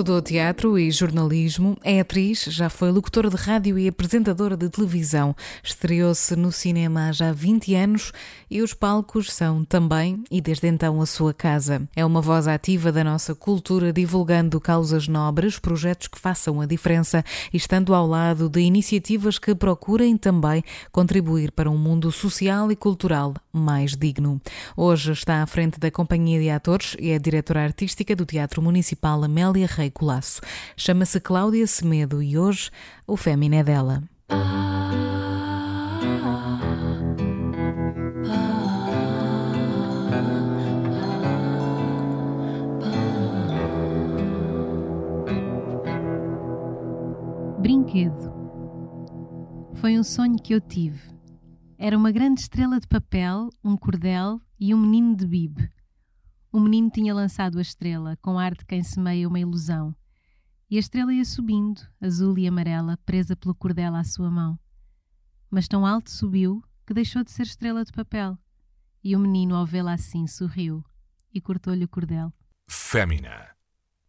Estudou teatro e jornalismo, é atriz, já foi locutora de rádio e apresentadora de televisão. Estreou-se no cinema há já 20 anos e os palcos são também, e desde então, a sua casa. É uma voz ativa da nossa cultura, divulgando causas nobres, projetos que façam a diferença e estando ao lado de iniciativas que procurem também contribuir para um mundo social e cultural mais digno. Hoje está à frente da Companhia de Atores e é diretora artística do Teatro Municipal Amélia Rei Colasso. Chama-se Cláudia Semedo e hoje o Fémina é dela. Brinquedo. Foi um sonho que eu tive. Era uma grande estrela de papel, um cordel e um menino de bibe. O menino tinha lançado a estrela, com ar de quem semeia uma ilusão. E a estrela ia subindo, azul e amarela, presa pelo cordel à sua mão. Mas tão alto subiu que deixou de ser estrela de papel. E o menino, ao vê-la assim, sorriu e cortou-lhe o cordel. Fémina,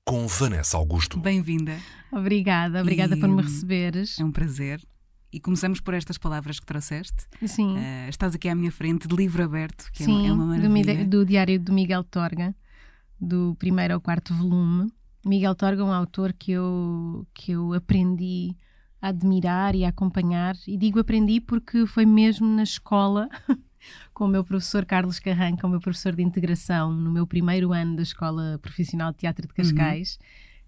com Vanessa Augusto. Bem-vinda. Obrigada, obrigada E, por me receberes. É um prazer. E começamos por estas palavras que trouxeste. Sim. Eh, estás aqui à minha frente, de livro aberto, que é Sim, uma- é uma do, maravilha. Mide- do Diário do Miguel Torga, do primeiro ao quarto volume. Miguel Torga é um autor que eu, que eu aprendi a admirar e a acompanhar. E digo aprendi porque foi mesmo na escola, com o meu professor Carlos Carranca, o meu professor de integração, no meu primeiro ano da Escola Profissional de Teatro de Cascais,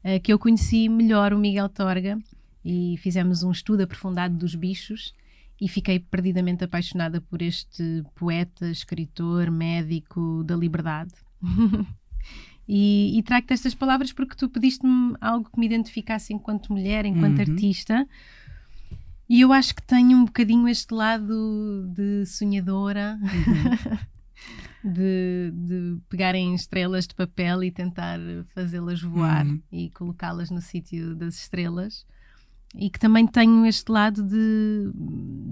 eh, que eu conheci melhor o Miguel Torga e fizemos um estudo aprofundado dos bichos e fiquei perdidamente apaixonada por este poeta, escritor, médico da liberdade. e, e trago-te estas palavras porque tu pediste-me algo que me identificasse enquanto mulher, enquanto Uhum. artista. E eu acho que tenho um bocadinho este lado de sonhadora, de, de pegarem estrelas de papel e tentar fazê-las voar Uhum. e colocá-las no sítio das estrelas e que também tenho este lado de,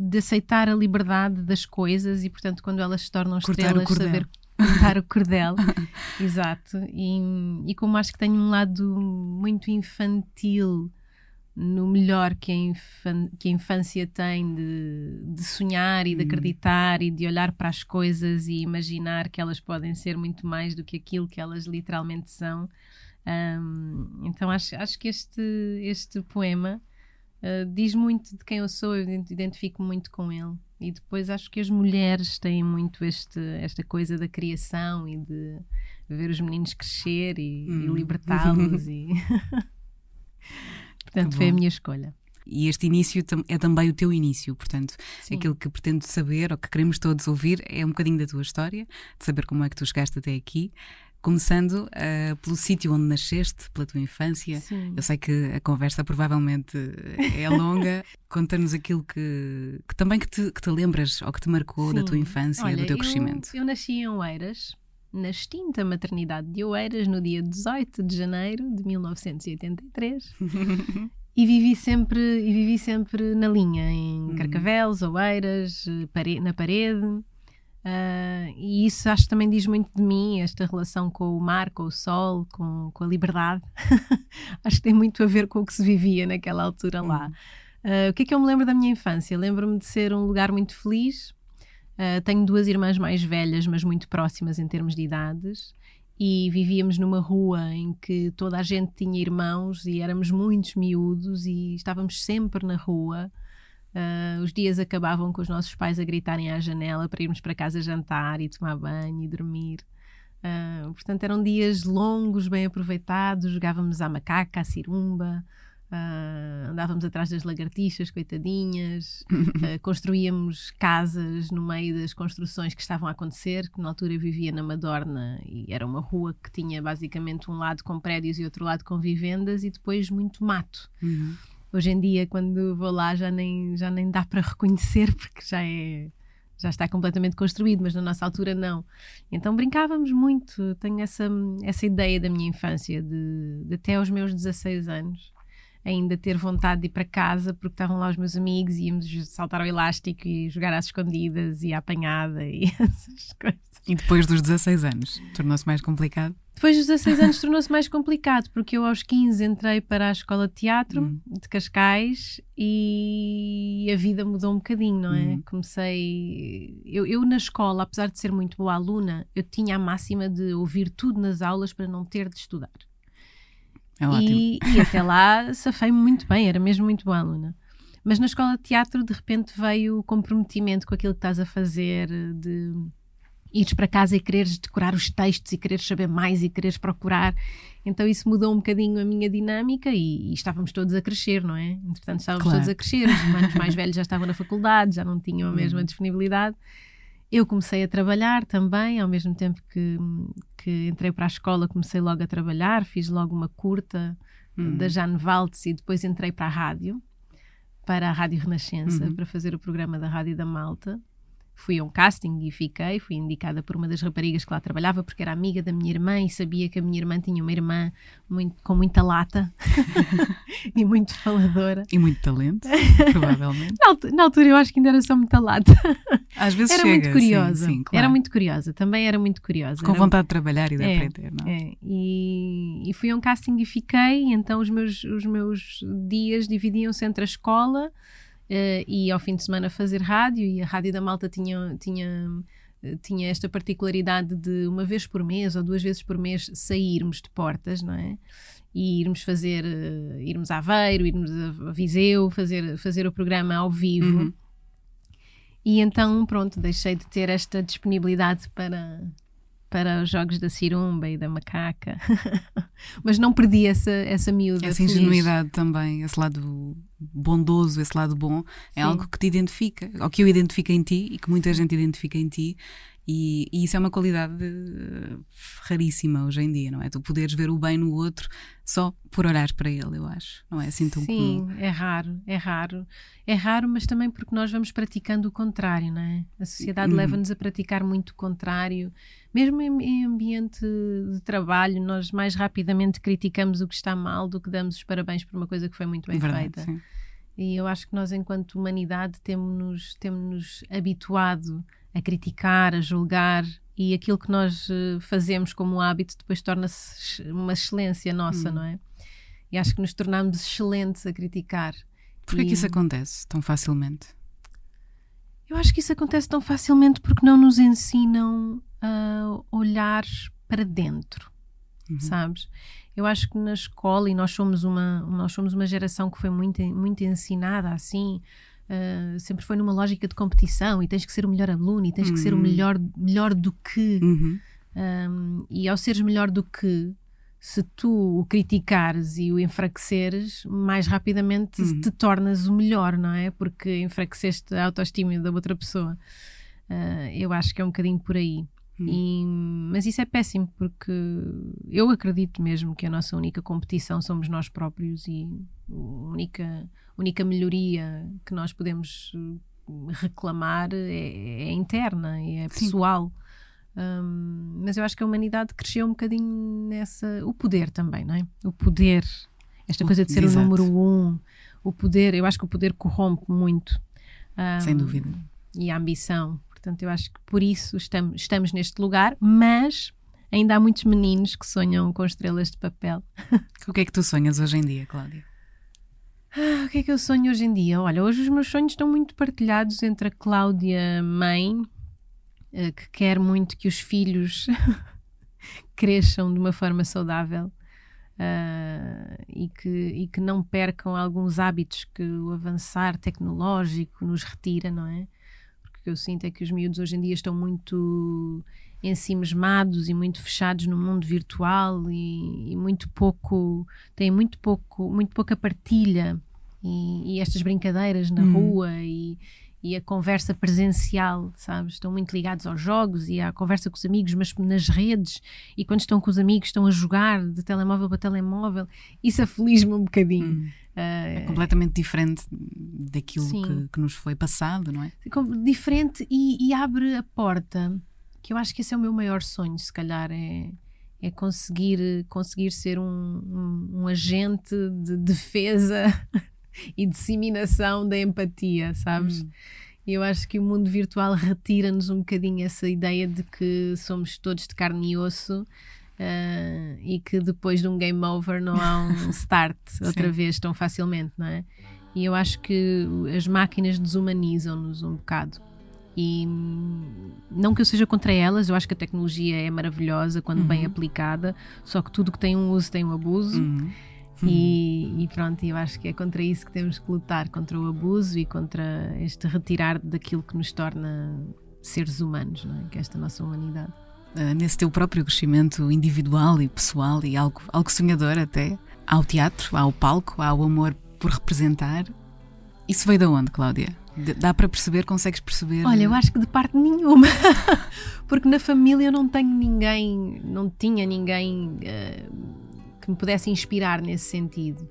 de aceitar a liberdade das coisas e portanto quando elas se tornam Cortar estrelas saber cortar o cordel exato e, e como acho que tenho um lado muito infantil no melhor que a, infan- que a infância tem de, de sonhar e de Hum. acreditar e de olhar para as coisas e imaginar que elas podem ser muito mais do que aquilo que elas literalmente são. Ahm, então acho, acho que este, este poema ah, diz muito de quem eu sou, eu ident- identifico muito com ele. E depois acho que as mulheres têm muito este, esta coisa da criação e de ver os meninos crescer e, e Hum. libertá-los. e... Portanto, foi a minha escolha. E este início é também o teu início, portanto, Sim. aquilo que pretendo saber ou que queremos todos ouvir é um bocadinho da tua história, de saber como é que tu chegaste até aqui, começando ah, pelo sítio onde nasceste, pela tua infância. Sim. Eu sei que a conversa provavelmente é longa. Conta-nos aquilo que, que também que te, que te lembras ou que te marcou da Sim. tua infância, Olha, do teu eu- crescimento. Eu, nasci em Oeiras, na extinta maternidade de Oeiras, no dia 18 de janeiro de 1983. E vivi sempre, e vivi sempre na linha, em Uhum. Carcavelos, Oeiras, eh, pare- na parede. Ah, e isso acho que também diz muito de mim, esta relação com o mar, com o sol, com, com a liberdade. acho que tem muito a ver com o que se vivia naquela altura lá. Ah, o que é que eu me lembro da minha infância? Lembro-me de ser um lugar muito feliz. Ah, tenho duas irmãs mais velhas, mas muito próximas em termos de idades. E vivíamos numa rua em que toda a gente tinha irmãos e éramos muitos miúdos e estávamos sempre na rua. Ah, os dias acabavam com os nossos pais a gritarem à janela para irmos para casa jantar e tomar banho e dormir. Ah, portanto, eram dias longos, bem aproveitados. Jogávamos à macaca, à cirumba, ah, andávamos atrás das lagartixas, coitadinhas. Construíamos casas no meio das construções que estavam a acontecer, que na altura eu vivia na Madorna e era uma rua que tinha basicamente um lado com prédios e outro lado com vivendas e depois muito mato. Uhum. Hoje em dia, quando vou lá, já nem, já nem dá para reconhecer porque já é já está completamente construído, mas na nossa altura não. Então brincávamos muito. Tenho essa, essa ideia da minha infância, de, de até aos meus 16 anos, ainda ter vontade de ir para casa porque estavam lá os meus amigos e íamos saltar ao elástico e jogar às escondidas e à apanhada e essas coisas. E depois dos 16 anos, tornou-se mais complicado? Depois dos 16 anos tornou-se mais complicado, porque eu aos 15 entrei para a escola de teatro Hum. de Cascais e a vida mudou um bocadinho, não é? Hum. Comecei. Eu, eu na escola, apesar de ser muito boa aluna, eu tinha a máxima de ouvir tudo nas aulas para não ter de estudar. É ótimo. E, e até lá safei-me muito bem, era mesmo muito boa aluna. Mas na escola de teatro, de repente, veio o comprometimento com aquilo que estás a fazer, de ires para casa e quereres decorar os textos e quereres saber mais e quereres procurar. Então isso mudou um bocadinho a minha dinâmica e, e estávamos todos a crescer, não é? Entretanto, estávamos Claro. todos a crescer, os irmãos mais velhos já estavam na faculdade, já não tinham a mesma Uhum. disponibilidade. Eu comecei a trabalhar também, ao mesmo tempo que, que entrei para a escola, comecei logo a trabalhar, fiz logo uma curta Hum. da Jane Valtz e depois entrei para a rádio, para a Rádio Renascença, Uhum. para fazer o programa da Rádio da Malta. Fui a um casting e fiquei, fui indicada por uma das raparigas que lá trabalhava, porque era amiga da minha irmã e sabia que a minha irmã tinha uma irmã muito- com muita lata e muito faladora. E muito talento, provavelmente. Na na altura eu acho que ainda era só muita lata. Às vezes Era chega, muito sim, curiosa. sim, claro. Era muito curiosa, também era muito curiosa. Com Era vontade de trabalhar e de É, aprender, não é? É, e, e fui a um casting e fiquei, então os meus, os meus dias dividiam-se entre a escola eh, e ao fim de semana fazer rádio, e a Rádio da Malta tinha, tinha, eh, tinha esta particularidade de uma vez por mês ou duas vezes por mês sairmos de portas, não é? E irmos fazer, eh, irmos a Aveiro, irmos a Viseu, fazer, fazer o programa ao vivo. Uhum. E então, pronto, deixei de ter esta disponibilidade para, para os jogos da cirumba e da macaca. Mas não perdi essa, essa miúda. Essa feliz. ingenuidade também, esse lado bondoso, esse lado bom, é Sim. algo que te identifica, ou que eu identifico em ti e que muita gente identifica em ti. E, e isso é uma qualidade eh, raríssima hoje em dia, não é? Tu poderes ver o bem no outro só por olhar para ele, eu acho. Não é assim tão Sim, comum. é raro, é raro. É raro, mas também porque nós vamos praticando o contrário, não é? A sociedade Uhum. leva-nos a praticar muito o contrário. Mesmo em, em ambiente de trabalho, nós mais rapidamente criticamos o que está mal do que damos os parabéns por uma coisa que foi muito bem Verdade, feita. sim. E eu acho que nós, enquanto humanidade, temos-nos temos habituado a criticar, a julgar, e aquilo que nós eh, fazemos como hábito depois torna-se uma excelência nossa, Hum. não é? E acho que nos tornamos excelentes a criticar. Porquê E que isso acontece tão facilmente? Eu acho que isso acontece tão facilmente porque não nos ensinam a olhar para dentro. Uhum. sabes? Eu acho que na escola, e nós somos uma, nós somos uma geração que foi muito, muito ensinada assim, ah, sempre foi numa lógica de competição e tens que ser o melhor aluno e tens que ser o Uhum. melhor, melhor do que. Uhum. Um, e ao seres melhor do que, se tu o criticares e o enfraqueceres, mais rapidamente Uhum. te tornas o melhor, não é? Porque enfraqueceste a autoestima da outra pessoa. Uh, eu acho que é um bocadinho por aí. Uhum. E- mas isso é péssimo porque eu acredito mesmo que a nossa única competição somos nós próprios e a única, única melhoria que nós podemos uh, reclamar é, é interna, é Sim. pessoal. Um, mas eu acho que a humanidade cresceu um bocadinho nessa. O poder também, não é? O poder, esta O- coisa de ser exato. o número um, o poder, eu acho que o poder corrompe muito. Sem Um, dúvida. E a ambição. Portanto, eu acho que por isso estamos, estamos neste lugar, mas ainda há muitos meninos que sonham com estrelas de papel. O que é que tu sonhas hoje em dia, Cláudia? Ah, o que é que eu sonho hoje em dia? Olha, hoje os meus sonhos estão muito partilhados entre a Cláudia, mãe, eh, que quer muito que os filhos cresçam de uma forma saudável ah, e, que, e que não percam alguns hábitos que o avançar tecnológico nos retira, não é? Porque eu sinto é que os miúdos hoje em dia estão muito ensimismados e muito fechados no mundo virtual e, e muito pouco têm muito pouco muito pouca partilha e, e estas brincadeiras na Uhum. rua e, e a conversa presencial, sabes? Estão muito ligados aos jogos e à conversa com os amigos, mas nas redes e quando estão com os amigos estão a jogar de telemóvel para telemóvel. Isso aflige-me um bocadinho. Hum. É completamente diferente daquilo que, que nos foi passado, não é? diferente e, e abre a porta que eu acho que esse é o meu maior sonho se calhar é é conseguir conseguir ser um, um, um agente de defesa e disseminação da empatia sabes Hum. e eu acho que o mundo virtual retira-nos um bocadinho essa ideia de que somos todos de carne e osso uh, e que depois de um game over não há um start outra Sim. vez tão facilmente, não é? E eu acho que as máquinas desumanizam-nos um bocado. E hum, não que eu seja contra elas, eu acho que a tecnologia é maravilhosa quando bem aplicada, só que tudo que tem um uso tem um abuso. Uhum. E, e pronto, eu acho que é contra isso que temos que lutar contra o abuso e contra este retirar daquilo que nos torna seres humanos, não é? que é esta nossa humanidade. Uh, nesse teu próprio crescimento individual e pessoal e algo, algo sonhador até, há o teatro, há o palco, há o amor por representar. Isso veio de onde, Cláudia? Dá para perceber, consegues perceber? Olha, eu acho que de parte nenhuma, porque na família eu não tenho ninguém, não tinha ninguém eh, que me pudesse inspirar nesse sentido.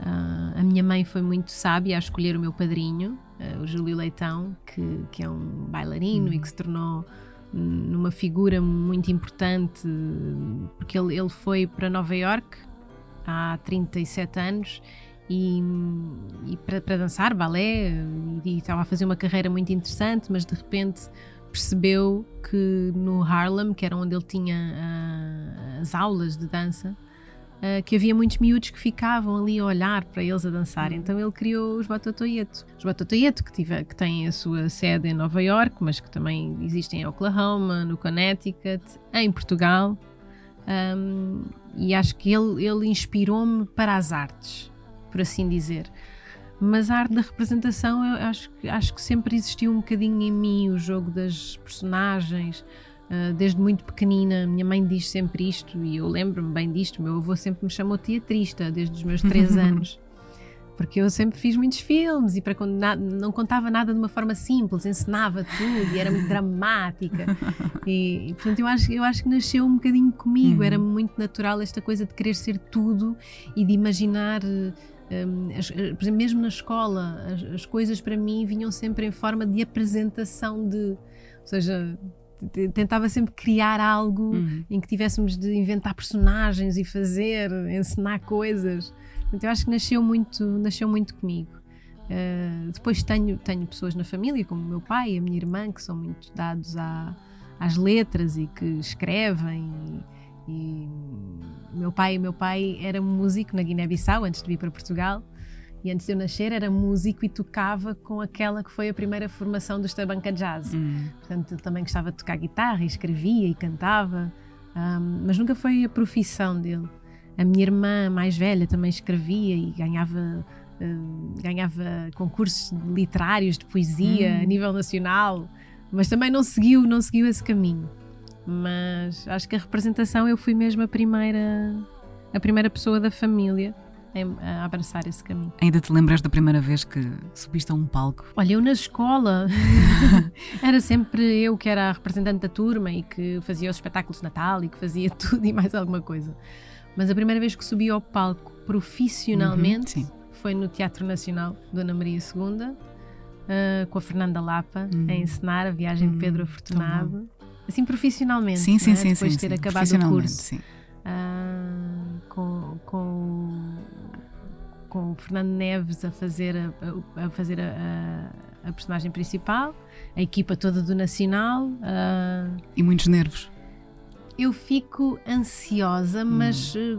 Ah, a minha mãe foi muito sábia a escolher o meu padrinho, eh, o Júlio Leitão, que, que é um bailarino e que se tornou hum, numa figura muito importante, porque ele, ele foi para Nova York há 37 anos e, e para, para dançar balé e, estava a fazer uma carreira muito interessante, mas de repente percebeu que no Harlem, que era onde ele tinha ah, as aulas de dança, ah, que havia muitos miúdos que ficavam ali a olhar para eles a dançar. Então ele criou os Batotoyeto. Os Batotoyeto, que, tive, que têm a sua sede em Nova York, mas que também existem em Oklahoma, no Connecticut, em Portugal. Um, e acho que ele, ele inspirou-me para as artes, por assim dizer. Mas a arte da representação, eu acho, que- acho que sempre existiu um bocadinho em mim, o jogo das personagens. Uh, desde muito pequenina, minha mãe diz sempre isto, e eu lembro-me bem disto. Meu avô sempre me chamou teatrista, desde os meus três anos. Porque eu sempre fiz muitos filmes e para não contava nada de uma forma simples, ensinava tudo e era muito dramática. E, e, portanto, eu acho, eu acho que nasceu um bocadinho comigo. Uhum. Era muito natural esta coisa de querer ser tudo e de imaginar. hum, eh, por exemplo, mesmo na escola, as, as coisas para mim vinham sempre em forma de apresentação de. Ou seja, tentava sempre criar algo Uhum. em que tivéssemos de inventar personagens e fazer, ensinar coisas. Portanto, eu acho que nasceu muito, nasceu muito comigo. Uh, depois tenho, tenho pessoas na família, como o meu pai e a minha irmã, que são muito dados à- às letras e que escrevem. E, e meu pai, meu pai era músico na Guiné-Bissau antes de vir para Portugal. E antes de eu nascer era músico e tocava com aquela que foi a primeira formação do Estabanca Jazz. Uhum. Portanto, eu também gostava de tocar guitarra e escrevia e cantava, ahm, mas nunca foi a profissão dele. A minha irmã mais velha também escrevia e ganhava, ganhava concursos literários de poesia a nível nacional, mas também não seguiu, não seguiu esse caminho. Mas acho que a representação eu fui mesmo a primeira, a primeira pessoa da família a abraçar esse caminho. Ainda te lembras da primeira vez que subiste a um palco? Olha, eu na escola era sempre eu que era a representante da turma e que fazia os espetáculos de Natal e que fazia tudo e mais alguma coisa. Mas a primeira vez que subi ao palco profissionalmente Uhum, sim. foi no Teatro Nacional Dona Maria II, ah, com a Fernanda Lapa Uhum. a encenar a viagem de Uhum, Pedro tão Afortunado. Assim, profissionalmente. Sim, sim, não é? sim. Depois sim, de ter sim. acabado o curso. sim. Ah, com, com, com o Fernando Neves a fazer a, a- fazer a, a- personagem principal, a equipa toda do Nacional. ah, E muitos nervos. eu fico ansiosa, mas eh,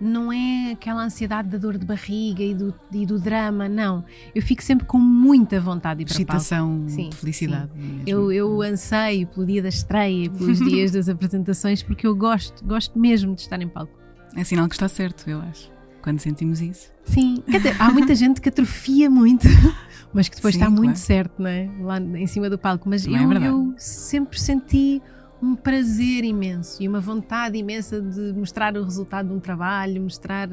não é aquela ansiedade da dor de barriga e do, e do drama, não. Eu fico sempre com muita vontade de ir para. Excitação Sim, de felicidade. mesmo. Eu, eu anseio pelo dia da estreia, pelos dias das apresentações, porque eu gosto, gosto mesmo de estar em palco. É sinal que está certo, eu acho. Quando sentimos isso. Sim, dizer, há muita gente que atrofia muito, mas que depois Sim, está muito claro. certo, não é? Lá em cima do palco. Mas Também é eu, eu sempre senti um prazer imenso e uma vontade imensa de mostrar o resultado de um trabalho, mostrar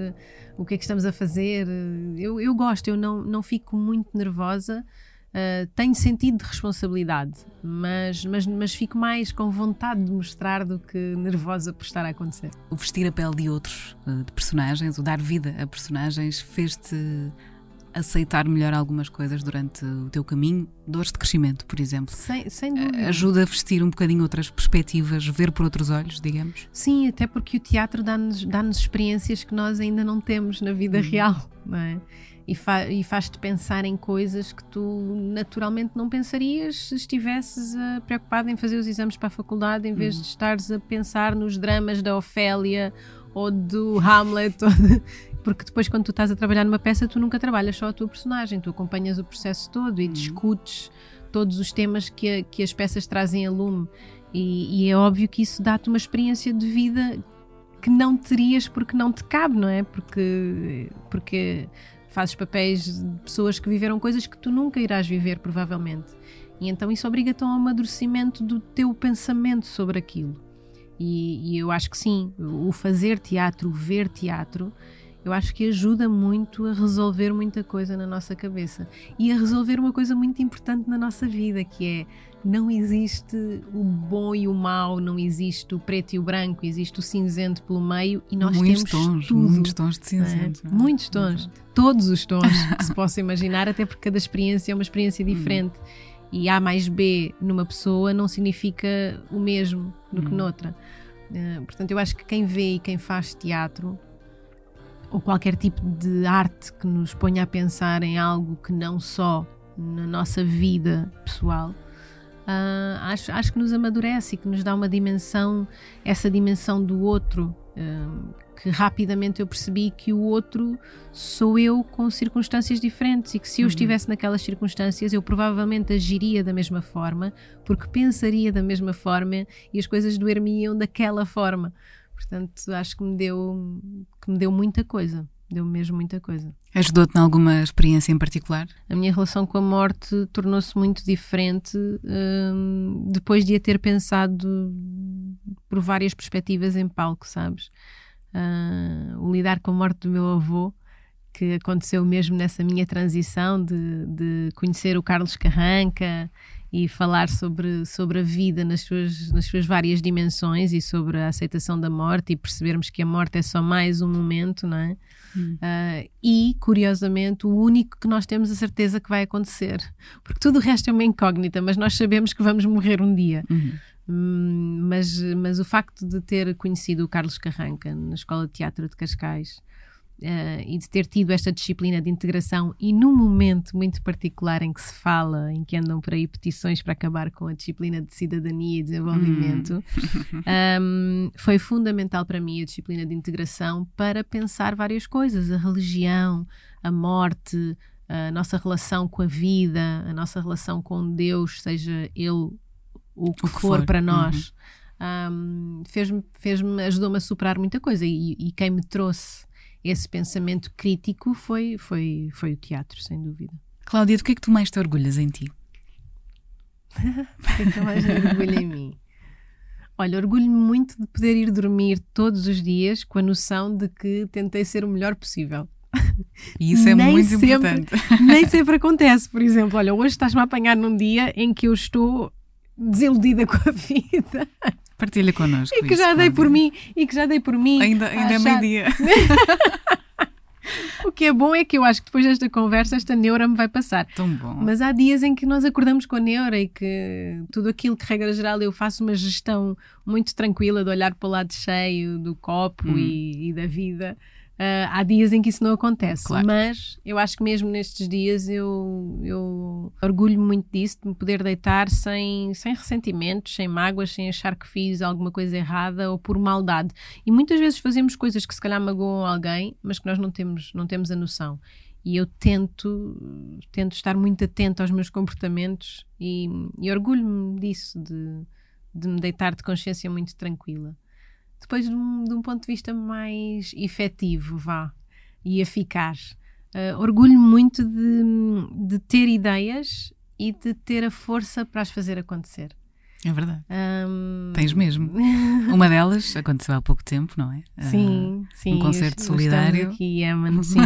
o que é que estamos a fazer. Eu, eu gosto, eu não, não fico muito nervosa. Uh, tenho sentido de responsabilidade, mas, mas, mas fico mais com vontade de mostrar do que nervosa por estar a acontecer. O vestir a pele de outros, eh, de personagens, o dar vida a personagens, fez-te aceitar melhor algumas coisas durante o teu caminho, dores de crescimento, por exemplo. Sem, sem dúvida. Ajuda a vestir um bocadinho outras perspectivas, ver por outros olhos, digamos. Sim, até porque o teatro dá-nos dá experiências que nós ainda não temos na vida Uhum. real, não é? E, fa e faz-te pensar em coisas que tu naturalmente não pensarias se estivesses ah, preocupado em fazer os exames para a faculdade, em vez de estares a pensar nos dramas da Ofélia ou do Hamlet. ou de- Porque depois, quando tu estás a trabalhar numa peça, tu nunca trabalhas só a tua personagem, tu acompanhas o processo todo e discutes todos os temas que, a- que as peças trazem a lume. E, e é óbvio que isso dá-te uma experiência de vida que não terias porque não te cabe, não é? Porque, porque fazes papéis de pessoas que viveram coisas que tu nunca irás viver, provavelmente. E então isso obriga-te a um amadurecimento do teu pensamento sobre aquilo. E, e eu acho que sim, o fazer teatro, o ver teatro, eu acho que ajuda muito a resolver muita coisa na nossa cabeça e a resolver uma coisa muito importante na nossa vida, que é não existe o bom e o mau, não existe o preto e o branco, existe o cinzento pelo meio e nós muitos temos tons, tudo. muitos tons de é? cinzento. é? Muitos tons, todos os tons que se possa imaginar, até porque cada experiência é uma experiência Hum. diferente. E A mais B numa pessoa não significa o mesmo do que Hum. noutra. Eh, portanto, eu acho que quem vê e quem faz teatro ou qualquer tipo de arte que nos ponha a pensar em algo que não só na nossa vida pessoal, ah, acho, acho que nos amadurece e que nos dá uma dimensão, essa dimensão do outro, ah, que rapidamente eu percebi que o outro sou eu com circunstâncias diferentes e que se eu Uhum. estivesse estivesse naquelas circunstâncias eu provavelmente agiria da mesma forma, porque pensaria da mesma forma e as coisas doer-me-iam daquela forma. Portanto, acho que me deu, que me deu muita coisa. Deu mesmo muita coisa. Ajudou-te em alguma experiência em particular? A minha relação com a morte tornou-se muito diferente hum, depois de a ter pensado por várias perspectivas em palco, sabes? Ah, o lidar com a morte do meu avô, que aconteceu mesmo nessa minha transição de, de conhecer o Carlos Carranca e falar sobre, sobre a vida nas suas, nas suas várias dimensões e sobre a aceitação da morte e percebermos que a morte é só mais um momento, não é? Ah, e, curiosamente, o único que nós temos a certeza que vai acontecer. Porque tudo o resto é uma incógnita, mas nós sabemos que vamos morrer um dia. Uhum. Hum, mas, mas o facto de ter conhecido o Carlos Carranca na Escola de Teatro de Cascais eh, e de ter tido esta disciplina de integração e num momento muito particular em que se fala, em que andam por aí petições para acabar com a disciplina de cidadania e desenvolvimento, hum, foi fundamental para mim a disciplina de integração para pensar várias coisas, a religião, a morte, a nossa relação com a vida, a nossa relação com Deus, seja Ele o que, que for, for. para nós. Um, fez-me, fez-me, ajudou-me a superar muita coisa e, e quem me trouxe esse pensamento crítico foi, foi, foi o teatro, sem dúvida. Cláudia, do que é que tu mais te orgulhas em ti? O que é que eu mais orgulho em mim? Olha, orgulho-me muito de poder ir dormir todos os dias com a noção de que tentei ser o melhor possível. E isso é Nem muito sempre- importante. Nem sempre acontece, por exemplo. Olha, hoje estás-me a apanhar num dia em que eu estou desiludida com a vida Partilha connosco. e que isso, já dei Cláudia. por mim e que já dei por mim Ainda, ainda é achar- meio-dia. O que é bom é que eu acho que depois desta conversa esta neura me vai passar. Tão bom. Mas há dias em que nós acordamos com a neura e que tudo aquilo que, regra geral, eu faço uma gestão muito tranquila de olhar para o lado cheio do copo Hum. e, e da vida. Ah, há dias em que isso não acontece, Claro. mas eu acho que mesmo nestes dias eu, eu orgulho muito disso, de me poder deitar sem, sem ressentimentos, sem mágoas, sem achar que fiz alguma coisa errada ou por maldade. E muitas vezes fazemos coisas que se calhar magoam alguém, mas que nós não temos, não temos a noção. E eu tento, tento estar muito atento aos meus comportamentos e, e orgulho-me disso, de, de me deitar de consciência muito tranquila. Depois, de um, de um ponto de vista mais efetivo, vá, e eficaz, eh, orgulho-me muito de, de ter ideias e de ter a força para as fazer acontecer. É verdade. Ahm, Tens mesmo. Uma delas aconteceu há pouco tempo, não é? Ah, Sim, sim. um concerto solidário. Aqui, Eman, sim.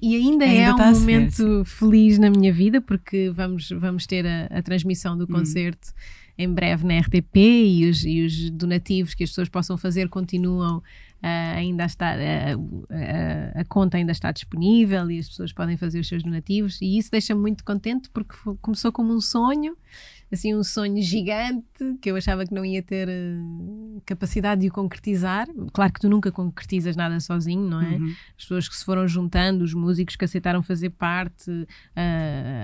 E ainda, Ainda é um ser, momento feliz na minha vida, porque vamos, vamos ter a, a transmissão Hum. do concerto em breve na RTP e os, e os donativos que as pessoas possam fazer continuam Uh, ainda está, uh, a conta ainda está disponível e as pessoas podem fazer os seus donativos, e isso deixa-me muito contente porque começou como um sonho assim um sonho gigante que eu achava que não ia ter uh, capacidade de o concretizar. Claro que tu nunca concretizas nada sozinho, não é? Uhum. As pessoas que se foram juntando, os músicos que aceitaram fazer parte, uh,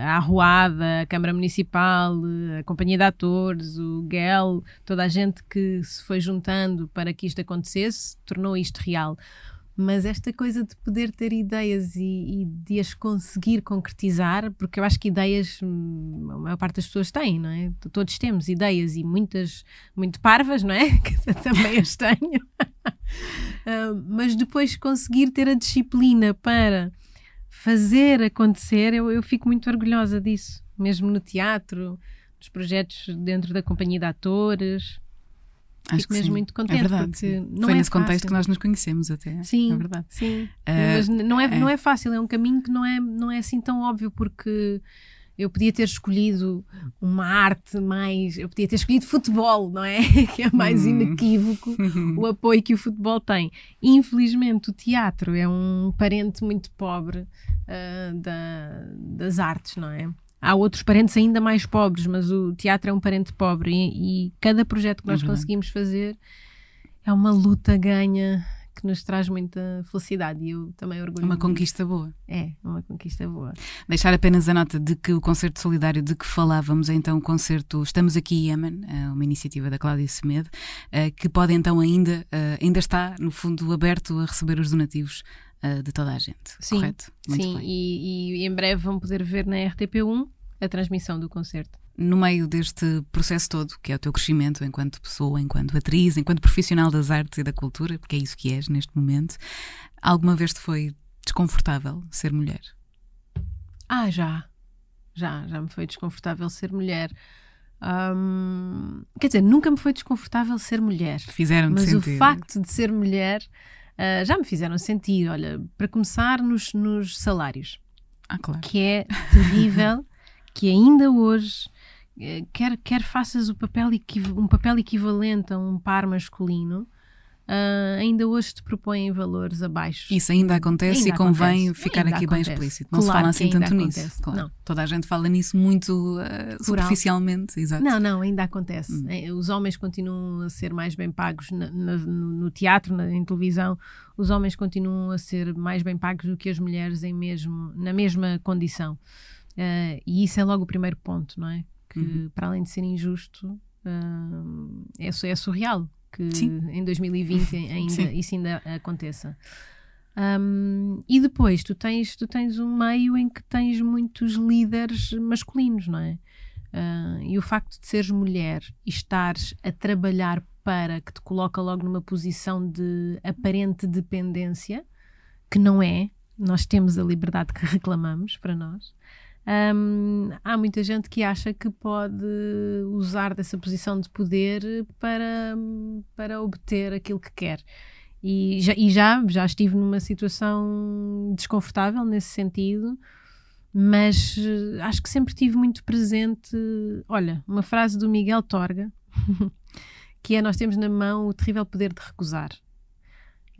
a Arruada, a Câmara Municipal, a Companhia de Atores, o GEL, toda a gente que se foi juntando para que isto acontecesse, tornou isto real mas esta coisa de poder ter ideias e, e, de as conseguir concretizar, porque eu acho que ideias hum, a maior parte das pessoas têm, não é? Todos temos ideias e muitas muito parvas, não é? Que também as tenho. uh, mas depois conseguir ter a disciplina para fazer acontecer, eu, eu fico muito orgulhosa disso, mesmo no teatro, nos projetos dentro da companhia de atores. Acho Fico mesmo sim. muito contente. É verdade. Porque não Foi é nesse fácil. contexto que nós nos conhecemos até. Sim, é verdade. Sim. Uh, Mas não é, é, não é fácil, é um caminho que não é, não é assim tão óbvio, porque eu podia ter escolhido uma arte mais. Eu podia ter escolhido futebol, não é? que é mais hum. inequívoco o apoio que o futebol tem. Infelizmente, o teatro é um parente muito pobre uh, da, das artes, não é? Há outros parentes ainda mais pobres, mas o teatro é um parente pobre e, e cada projeto que nós uhum. conseguimos fazer é uma luta ganha que nos traz muita felicidade e eu também orgulho. Uma conquista boa. É, uma conquista boa. Deixar apenas a nota de que o concerto solidário de que falávamos é então o concerto Estamos Aqui Yemen, é uma iniciativa da Cláudia Semedo, eh, que pode então ainda, eh, ainda está no fundo aberto a receber os donativos uh, de toda a gente, sim, correto? Muito sim, e, e, em breve vão poder ver na RTP1 a transmissão do concerto. No meio deste processo todo, que é o teu crescimento enquanto pessoa, enquanto atriz, enquanto profissional das artes e da cultura, porque é isso que és neste momento, alguma vez te foi desconfortável ser mulher? Ah, já. Já, já me foi desconfortável ser mulher. Um, quer dizer, nunca me foi desconfortável ser mulher. Fizeram Mas sentir. o facto de ser mulher uh, já me fizeram sentir. Olha, para começar, nos, nos salários. Ah, claro. Que é terrível, que ainda hoje, eh, quer, quer faças o papel um papel equivalente a um par masculino, Uh, ainda hoje te propõem valores abaixo. Isso ainda acontece ainda e convém acontece. ficar ainda aqui acontece. bem explícito. Não claro se fala assim tanto acontece. nisso. Claro. Não. Toda a gente fala nisso muito uh, superficialmente. Exato. Não, não, ainda acontece. Hum. É, os homens continuam a ser mais bem pagos na, na, no teatro, na, em televisão. Os homens continuam a ser mais bem pagos do que as mulheres em mesmo, na mesma condição. Uh, e isso é logo o primeiro ponto, não é? Que uhum. para além de ser injusto, é, é surreal que Sim. em 2020 ainda, isso ainda aconteça. Um, e depois tu tens, tu tens um meio em que tens muitos líderes masculinos, não é? Uh, e o facto de seres mulher e estares a trabalhar para que te coloca logo numa posição de aparente dependência, que não é, nós temos a liberdade que reclamamos para nós. Um, há muita gente que acha que pode usar dessa posição de poder para, para obter aquilo que quer. E, já, e já, já estive numa situação desconfortável nesse sentido, mas eh, acho que sempre tive muito presente. Olha, uma frase do Miguel Torga, que é: Nós temos na mão o terrível poder de recusar.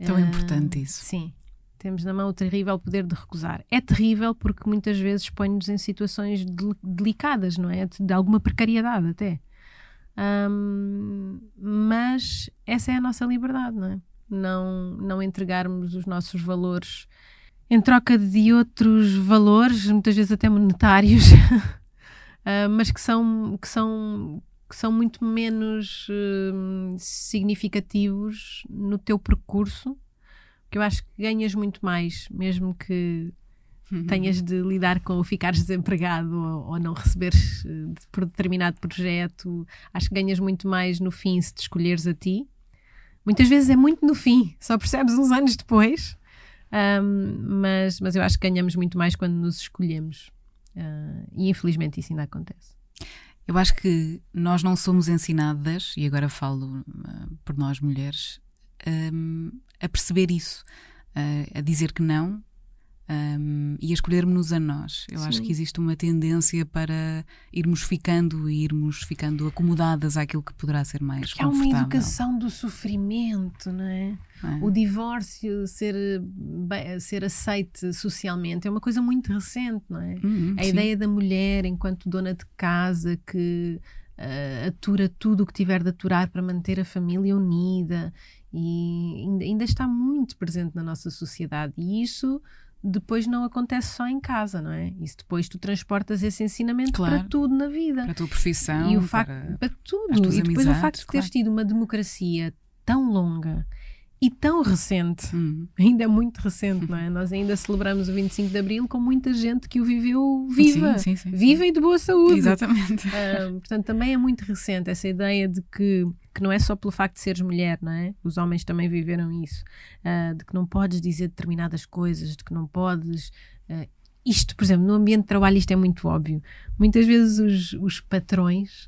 Tão importante isso. Sim, temos na mão o terrível poder de recusar. É terrível porque muitas vezes põe-nos em situações delicadas, não é? De, de alguma precariedade até. Um, mas essa é a nossa liberdade, não é? Não, não entregarmos os nossos valores em troca de outros valores, muitas vezes até monetários, uh, mas que são, que são, que são muito menos uh, significativos no teu percurso que eu acho que ganhas muito mais, mesmo que uhum. tenhas de lidar com ficares desempregado ou, ou, não receberes uh, por determinado projeto. Acho que ganhas muito mais no fim se te escolheres a ti. Muitas vezes é muito no fim, só percebes uns anos depois. Um, mas, mas eu acho que ganhamos muito mais quando nos escolhemos. Uh, e infelizmente isso ainda acontece. Eu acho que nós não somos ensinadas, e agora falo uh, por nós mulheres, um, a perceber isso, uh, a dizer que não, um, e a escolhermos-nos a nós. Eu Sim. acho que existe uma tendência para irmos ficando e irmos ficando acomodadas àquilo que poderá ser mais Porque confortável. É uma educação do sofrimento, não é? é. O divórcio ser, ser aceite socialmente é uma coisa muito recente, não é? Uhum, a sim. ideia da mulher enquanto dona de casa que uh, atura tudo o que tiver de aturar para manter a família unida e ainda, está muito presente na nossa sociedade e isso depois não acontece só em casa, não é? Isso depois tu transportas esse ensinamento claro. para tudo na vida. Para a tua profissão, e o facto, para, para tudo. E depois amizades, o facto de teres claro. tido uma democracia tão longa e tão recente, uhum. ainda é muito recente, não é? Nós ainda celebramos o 25 de Abril com muita gente que o viveu viva, sim, sim, sim, viva e de boa saúde. Exatamente. Uh, portanto, também é muito recente essa ideia de que, que não é só pelo facto de seres mulher, não é? Os homens também viveram isso, uh, de que não podes dizer determinadas coisas, de que não podes. Uh, isto, por exemplo, no ambiente de trabalho, isto é muito óbvio. Muitas vezes os, os patrões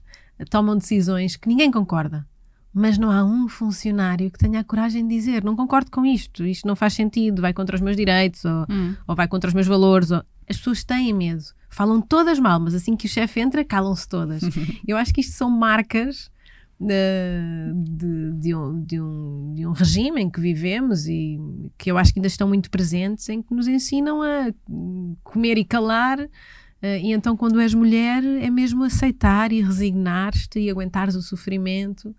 tomam decisões que ninguém concorda mas não há um funcionário que tenha a coragem de dizer não concordo com isto, isto não faz sentido, vai contra os meus direitos ou, hum. ou vai contra os meus valores. Ou... As pessoas têm medo, falam todas mal, mas assim que o chefe entra, calam-se todas. Eu acho que isto são marcas de, de, um, de, um, de um regime em que vivemos e que eu acho que ainda estão muito presentes, em que nos ensinam a comer e calar. Uh, e então, quando és mulher, é mesmo aceitar e resignar-te e aguentares o sofrimento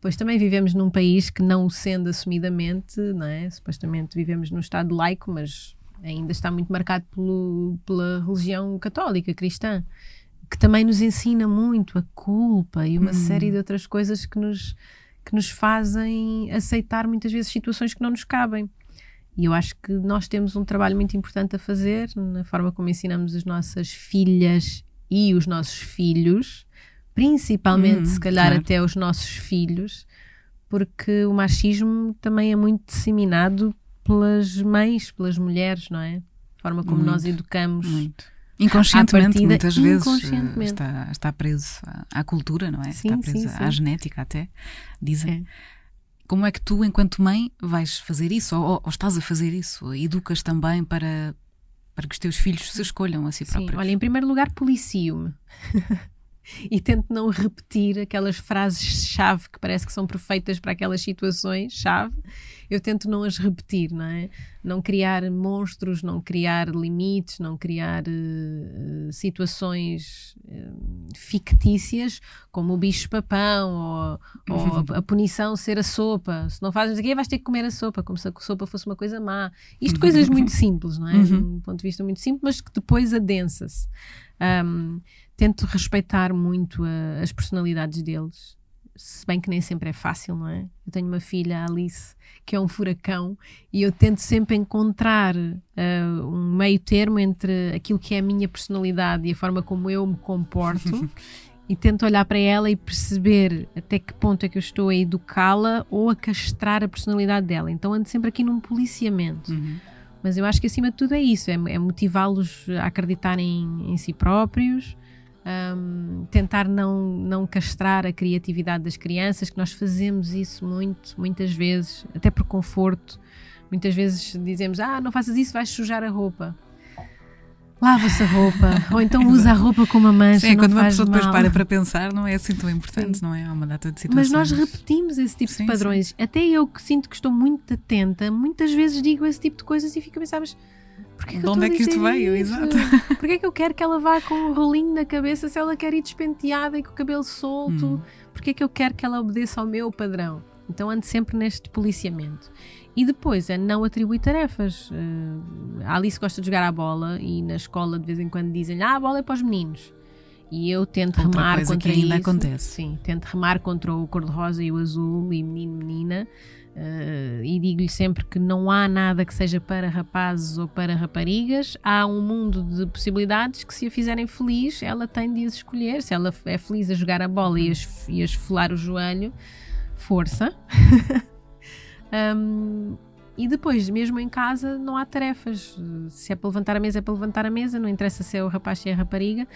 Pois também vivemos num país que, não o sendo assumidamente, não é? supostamente vivemos num Estado laico, mas ainda está muito marcado pelo, pela religião católica, cristã, que também nos ensina muito a culpa e uma hum. série de outras coisas que nos, que nos fazem aceitar muitas vezes situações que não nos cabem. E eu acho que nós temos um trabalho muito importante a fazer na forma como ensinamos as nossas filhas e os nossos filhos principalmente, hum, se calhar, claro. até os nossos filhos, porque o machismo também é muito disseminado pelas mães, pelas mulheres, não é? A forma como muito, nós educamos. Muito. Inconscientemente, partida, muitas vezes eh, está, está preso à, à, cultura, não é? Sim, está preso sim, sim. à genética até, dizem. É. Como é que tu, enquanto mãe, vais fazer isso? Ou, ou estás a fazer isso? Educas também para, para que os teus filhos se escolham a si próprios? Olha, em primeiro lugar, policio-me. e tento não repetir aquelas frases-chave que parece que são perfeitas para aquelas situações-chave. Eu tento não as repetir, não é? Não criar monstros, não criar limites, não criar uh, situações uh, fictícias, como o bicho-papão ou, ou a, a, punição ser a sopa. Se não fazes aqui, vais ter que comer a sopa, como se a sopa fosse uma coisa má. Isto coisas muito simples, não é? De um ponto de vista muito simples, mas que depois adensa-se. Um, tento respeitar muito a, as personalidades deles, se bem que nem sempre é fácil, não é? Eu tenho uma filha, a Alice, que é um furacão, e eu tento sempre encontrar uh, um meio termo entre aquilo que é a minha personalidade e a forma como eu me comporto. e tento olhar para ela e perceber até que ponto é que eu estou a educá-la ou a castrar a personalidade dela. Então ando sempre aqui num policiamento. Uhum. Mas eu acho que acima de tudo é isso: é, é motivá-los a acreditarem em si próprios, um, tentar não, não castrar a criatividade das crianças, que nós fazemos isso muito, muitas vezes, até por conforto. Muitas vezes dizemos: Ah, não faças isso, vais sujar a roupa. Lava-se a roupa, ou então usa a roupa com uma mancha. Sim, quando uma pessoa depois para para pensar, não é assim tão importante, Sim. não é? Há uma data de situações. Mas nós repetimos esse tipo Sim, de padrões. Até eu que sinto que estou muito atenta, muitas vezes digo esse tipo de coisas e fico a pensar, mas Porquê de onde é que isto veio? Exato. Porquê é que eu quero que ela vá com um rolinho na cabeça se ela quer ir despenteada e com o cabelo solto? Hum. Porquê é que eu quero que ela obedeça ao meu padrão? Então ando sempre neste policiamento. E depois é não atribuir tarefas. Uh, a Alice gosta de jogar a bola e na escola de vez em quando dizem ah, a bola é para os meninos. E eu tento Outra remar contra que ainda isso. acontece. Sim, tento remar contra o cor-de-rosa e o azul e menino, menina. Uh, e digo-lhe sempre que não há nada que seja para rapazes ou para raparigas, há um mundo de possibilidades que, se a fizerem feliz, ela tem de as escolher. Se ela é feliz a jogar a bola e a, e a esfolar o joelho, força. um, e depois, mesmo em casa, não há tarefas. Se é para levantar a mesa, é para levantar a mesa, não interessa se é o rapaz, se é a rapariga.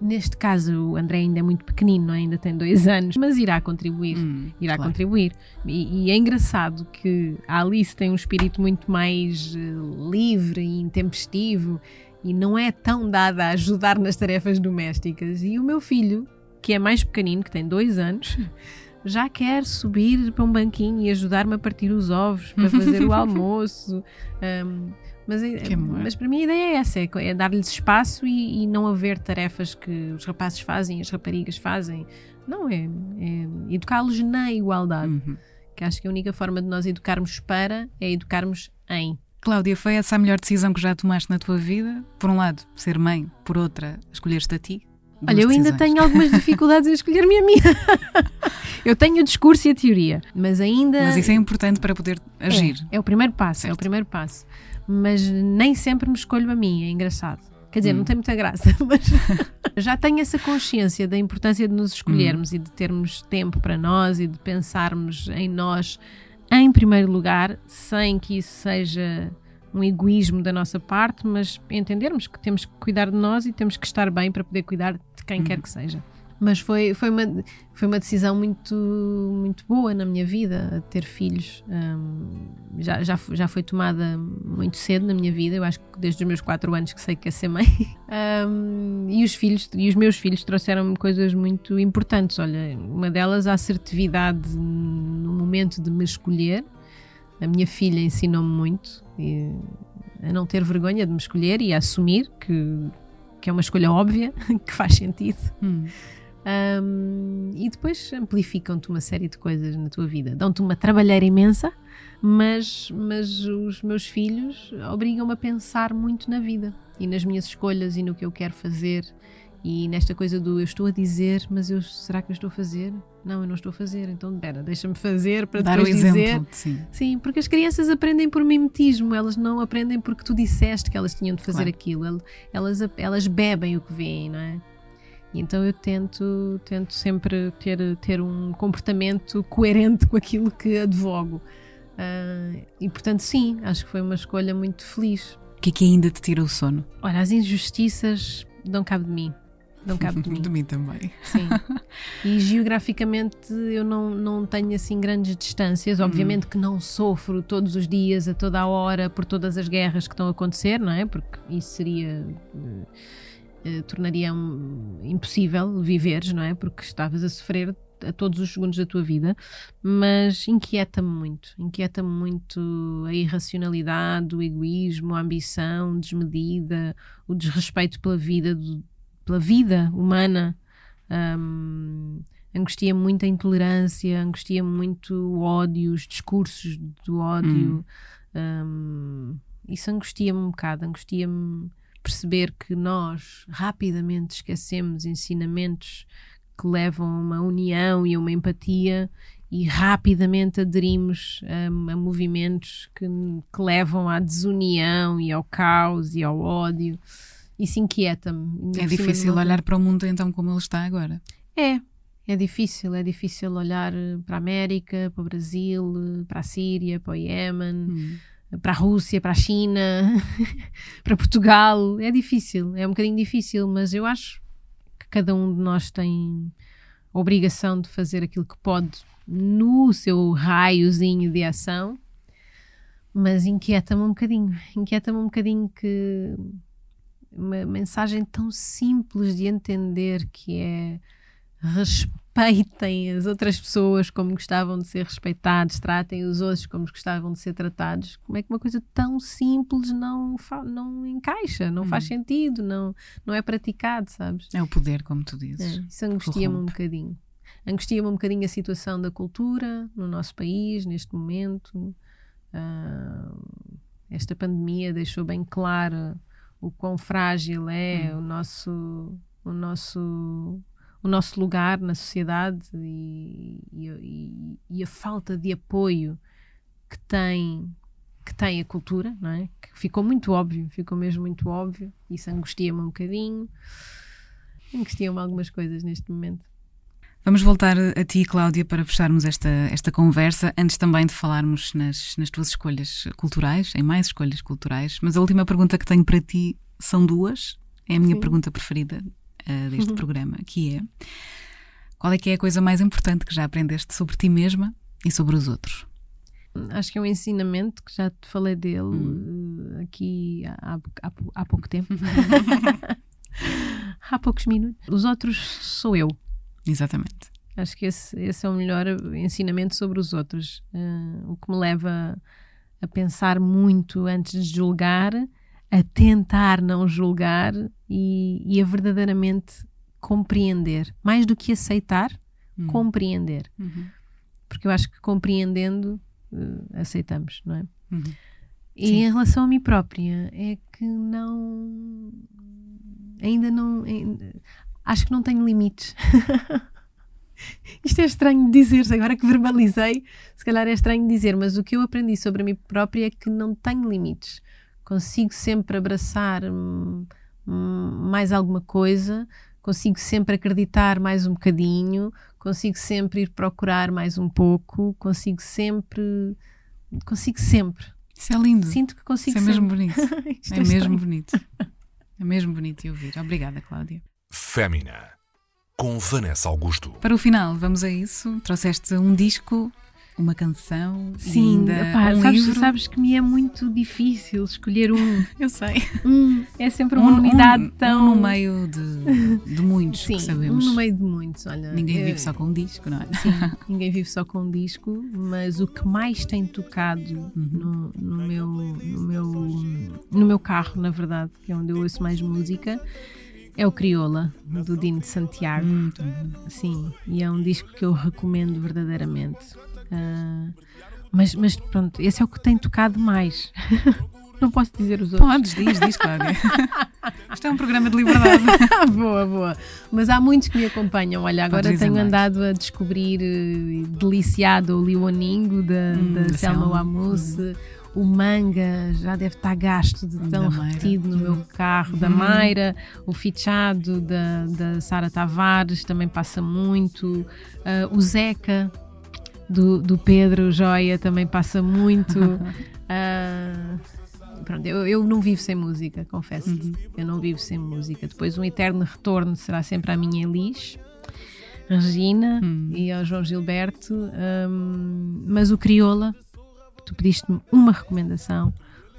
Neste caso, o André ainda é muito pequenino, ainda tem dois anos, mas irá contribuir. Hum, irá claro. contribuir. E, e é engraçado que a Alice tem um espírito muito mais eh, livre e intempestivo e não é tão dada a ajudar nas tarefas domésticas. E o meu filho, que é mais pequenino, que tem dois anos, já quer subir para um banquinho e ajudar-me a partir os ovos para fazer o almoço. Um, mas, é- amor. mas para mim a ideia é essa: é, é dar-lhes espaço e, e não haver tarefas que os rapazes fazem, as raparigas fazem. Não, é, é educá-los na igualdade. Uhum. Que acho que a única forma de nós educarmos para é educarmos em. Cláudia, foi essa a melhor decisão que já tomaste na tua vida? Por um lado, ser mãe, por outra, escolher-te a ti? Duas Olha, eu ainda decisões. tenho algumas dificuldades em escolher-me a mim. eu tenho o discurso e a teoria, mas ainda. Mas isso é importante para poder agir. É, é o primeiro passo, é o Certo. primeiro passo. Mas nem sempre me escolho a mim, é engraçado. Quer dizer, Hum. não tem muita graça, mas já tenho essa consciência da importância de nos Hum. escolhermos e de termos tempo para nós e de pensarmos em nós em primeiro lugar, sem que isso seja um egoísmo da nossa parte, mas entendermos que temos que cuidar de nós e temos que estar bem para poder cuidar de quem Uhum. quer que seja. Mas foi, foi, uma, foi uma decisão muito, muito boa na minha vida, ter filhos. Hum, já, já, já foi tomada muito cedo na minha vida, eu acho que desde os meus 4 anos que sei que é ser mãe. Hum, e, os filhos, e os meus filhos trouxeram-me coisas muito importantes. Olha, uma delas a assertividade no momento de me escolher. A minha filha ensinou-me muito e a não ter vergonha de me escolher e a assumir que, que é uma escolha óbvia, que faz sentido. Hum. Um, e depois amplificam-te uma série de coisas na tua vida. Dão-te uma trabalheira imensa, mas, mas os meus filhos obrigam-me a pensar muito na vida e nas minhas escolhas e no que eu quero fazer. E nesta coisa do eu estou a dizer, mas eu, será que eu estou a fazer? Não, eu não estou a fazer, então pera, deixa-me fazer para Dar o depois exemplo, dizer. sim. Sim, porque as crianças aprendem por mimetismo, elas não aprendem porque tu disseste que elas tinham de fazer Claro. aquilo, El- elas, elas bebem o que veem, não é? Então eu tento, tento sempre ter, ter um comportamento coerente com aquilo que advogo. Ah, e portanto, sim, acho que foi uma escolha muito feliz. O que é que ainda te tira o sono? Olha, as injustiças dão cabo de mim. Dão cabo de mim. mim também. Sim. E geograficamente eu não, não tenho assim grandes distâncias. Obviamente que não sofro todos os dias, a toda a hora, por todas as guerras que estão a acontecer, não é? Porque isso seria. Eh, tornaria um- impossível viveres, não é? Porque estavas a sofrer a todos os segundos da tua vida, mas inquieta-me muito. Inquieta-me muito a irracionalidade, o egoísmo, a ambição desmedida, o desrespeito pela vida, do- pela vida humana. Hum, angustia muito a intolerância, angustia muito o ódio, os discursos do ódio. Hum, isso angustia-me um bocado, angustia-me perceber que nós rapidamente esquecemos ensinamentos que levam a uma união e a uma empatia e rapidamente aderimos a, a movimentos que, que levam à desunião e ao caos e ao ódio. Isso inquieta-me. É difícil olhar para o mundo então como ele está agora. é, é difícil, é difícil olhar eh, para a América, para o Brasil, eh, para a Síria, para o Iémen, Hum. Para a Rússia, para a China, para Portugal. É difícil, é um bocadinho difícil, mas eu acho que cada um de nós tem a obrigação de fazer aquilo que pode no seu raiozinho de ação, mas inquieta-me um bocadinho. Inquieta-me um bocadinho que uma mensagem tão simples de entender que é respeitem as outras pessoas como gostavam de ser respeitados, tratem os outros como gostavam de ser tratados. Como é que uma coisa tão simples não, não encaixa, não faz sentido, não, não é praticado, sabes? É o poder, como tu É, dizes. isso angustia-me um bocadinho. Angustia-me um bocadinho a situação da cultura no nosso país, neste momento. Ah, esta pandemia deixou bem claro o quão frágil é o nosso o nosso o nosso lugar na sociedade e, e- e- a falta de apoio que tem que tem a cultura, não é? Que ficou muito óbvio, ficou mesmo muito óbvio. Isso angustia-me um bocadinho. Angustia-me algumas coisas neste momento. Vamos voltar a ti, Cláudia, para fecharmos esta, esta conversa, antes também de falarmos nas, nas tuas escolhas culturais, em mais escolhas culturais. Mas a última pergunta que tenho para ti são duas. É a minha Sim. pergunta preferida uh, deste uhum. programa, que é qual é que é a coisa mais importante que já aprendeste sobre ti mesma e sobre os outros? Acho que é um ensinamento que já te falei dele hum. aqui há, há, há pouco tempo. há poucos minutos. Os outros sou eu. Exatamente. Acho que esse, esse é o melhor ensinamento sobre os outros. Uh, o que me leva a pensar muito antes de julgar, a tentar não julgar e, e a verdadeiramente compreender. Mais do que aceitar, uhum. compreender. Uhum. Porque eu acho que compreendendo uh, aceitamos, não é? Uhum. E Sim. em relação a mim própria, é que não. Ainda não. Acho que não tenho limites. Isto é estranho dizer, agora que verbalizei, se calhar é estranho dizer, mas o que eu aprendi sobre a mim própria é que não tenho limites. Consigo sempre abraçar hum, hum, mais alguma coisa, consigo sempre acreditar mais um bocadinho, consigo sempre ir procurar mais um pouco, consigo sempre. Consigo sempre. Isso é lindo. Sinto que consigo Isso é sempre. mesmo bonito. é, é mesmo bonito. É mesmo bonito de ouvir. Obrigada, Cláudia. Fémina, com Vanessa Augusto. Para o final, vamos a isso. Trouxeste um disco uma canção, Sim, opa, um sabes, livro. sabes que me é muito difícil escolher um. Eu sei. Um, é sempre uma um, unidade um, tão. Um no meio de, de muitos Sim, que sabemos. Um no meio de muitos, olha. Ninguém eu, vive só com um disco, não é? Sim, ninguém vive só com um disco, mas o que mais tem tocado uhum. no, no, meu, no, meu, no meu carro, na verdade, que é onde eu ouço mais música é o Crioula, do Dino de Santiago. Hum, Sim, e é um disco que eu recomendo verdadeiramente. Uh, mas, mas pronto, esse é o que tem tocado mais. Não posso dizer os outros. Podes, diz, diz, Cláudia. Isto é um programa de liberdade. boa, boa. Mas há muitos que me acompanham. Olha, agora tenho mais. andado a descobrir uh, deliciado o Leoningo da, hum, da Selma Wamus. Hum. O manga já deve estar gasto de tão repetido no meu carro. Da Mayra, o fichado da, da Sara Tavares também passa muito. Uh, o Zeca, do, do Pedro Joia também passa muito. uh, pronto, eu, eu não vivo sem música, confesso. Uhum. Eu não vivo sem música. Depois, um eterno retorno será sempre a minha Elis. Regina uhum. e ao João Gilberto, um, mas o Crioula, tu pediste-me uma recomendação.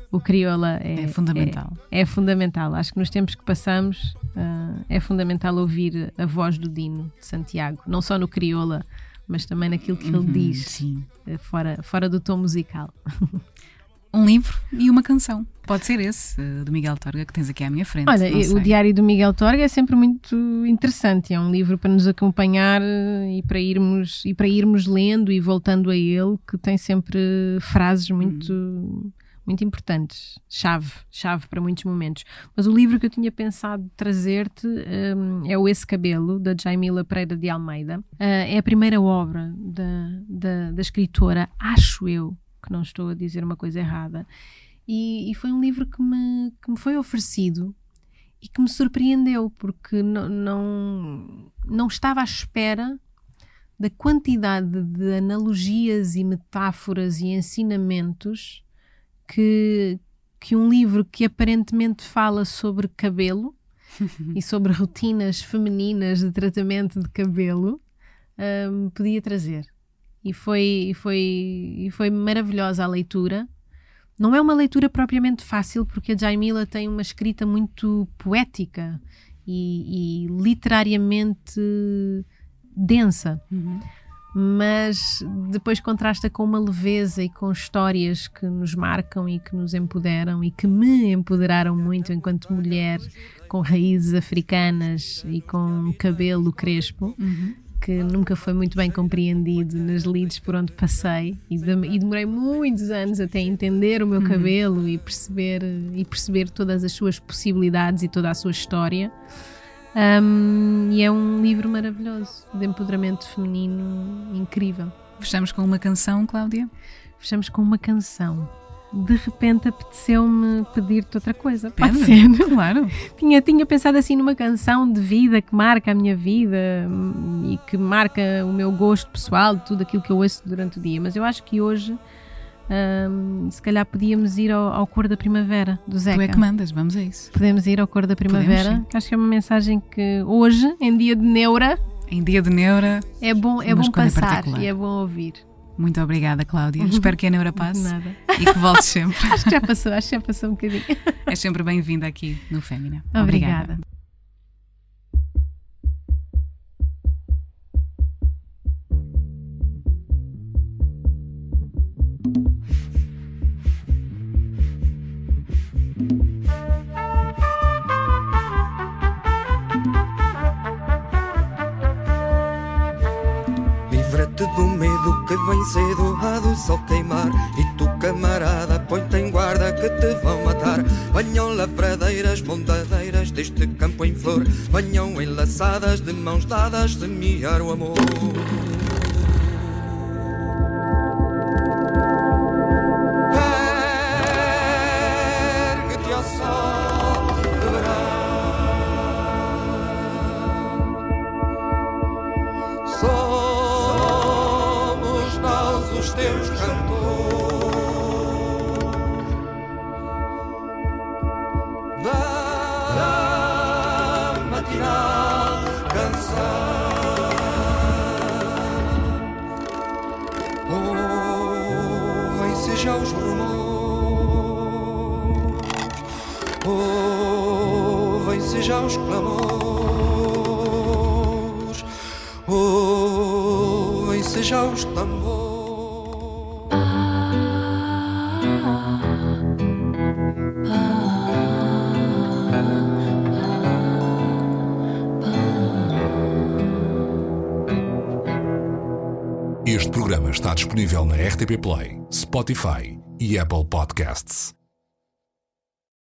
O Crioula é, é fundamental. É, é, fundamental. Acho que nos tempos que passamos uh, é fundamental ouvir a voz do Dino de Santiago, não só no Crioula, mas também naquilo que uhum, ele diz, sim. Eh, fora, fora do tom musical. um livro e uma canção. Pode ser esse, eh, do Miguel Torga, que tens aqui à minha frente. Olha, o Diário do Miguel Torga é sempre muito interessante. É um livro para nos acompanhar eh, e para irmos, e para irmos lendo e voltando a ele, que tem sempre frases muito. Hum muito importantes, chave, chave para muitos momentos. Mas o livro que eu tinha pensado trazer-te um, é o Esse Cabelo, da Jaimila Pereira de Almeida. Uh, é a primeira obra da, da, da, escritora, acho eu, que não estou a dizer uma coisa errada. E, e foi um livro que me, que me foi oferecido e que me surpreendeu, porque não, não, não estava à espera da quantidade de analogias e metáforas e ensinamentos que, que um livro que aparentemente fala sobre cabelo e sobre rotinas femininas de tratamento de cabelo um, podia trazer. E foi, e, foi, e foi maravilhosa a leitura. Não é uma leitura propriamente fácil, porque a Jaimila tem uma escrita muito poética e, e literariamente densa. Uhum mas depois contrasta com uma leveza e com histórias que nos marcam e que nos empoderam e que me empoderaram muito enquanto mulher com raízes africanas e com cabelo crespo. Uhum. Que nunca foi muito bem compreendido nas lides por onde passei e, de, demorei muitos anos até entender o meu uhum. cabelo e perceber, e perceber todas as suas possibilidades e toda a sua história. Um, e é um livro maravilhoso de empoderamento feminino incrível. Fechamos com uma canção, Cláudia? Fechamos com uma canção. de repente apeteceu-me pedir-te outra coisa. Pede, Pode ser? Claro. tinha, tinha pensado assim numa canção de vida que marca a minha vida hum, e que marca o meu gosto pessoal, tudo aquilo que eu ouço durante o dia. Mas eu acho que hoje, hum, se calhar, podíamos ir ao, ao Cor da Primavera, do Zeca. Tu é que mandas, vamos a isso. Podemos ir ao Cor da Primavera, que acho que é uma mensagem que hoje, em dia de neura, Em dia de neura, é bom, é bom passar e é bom ouvir. muito obrigada, Cláudia. Espero que a neura passe Nada. e que voltes sempre. Acho que já passou, acho que já passou um bocadinho. És sempre bem-vinda aqui no Fémina. Obrigada. Livra-te do medo que vem cedo há do sol queimar. E tu camarada põe-te em guarda que te vão matar. Venham lavradeiras, montadeiras deste campo em flor. Venham enlaçadas de mãos dadas semear o amor disponível na RTP Play, Spotify e Apple Podcasts.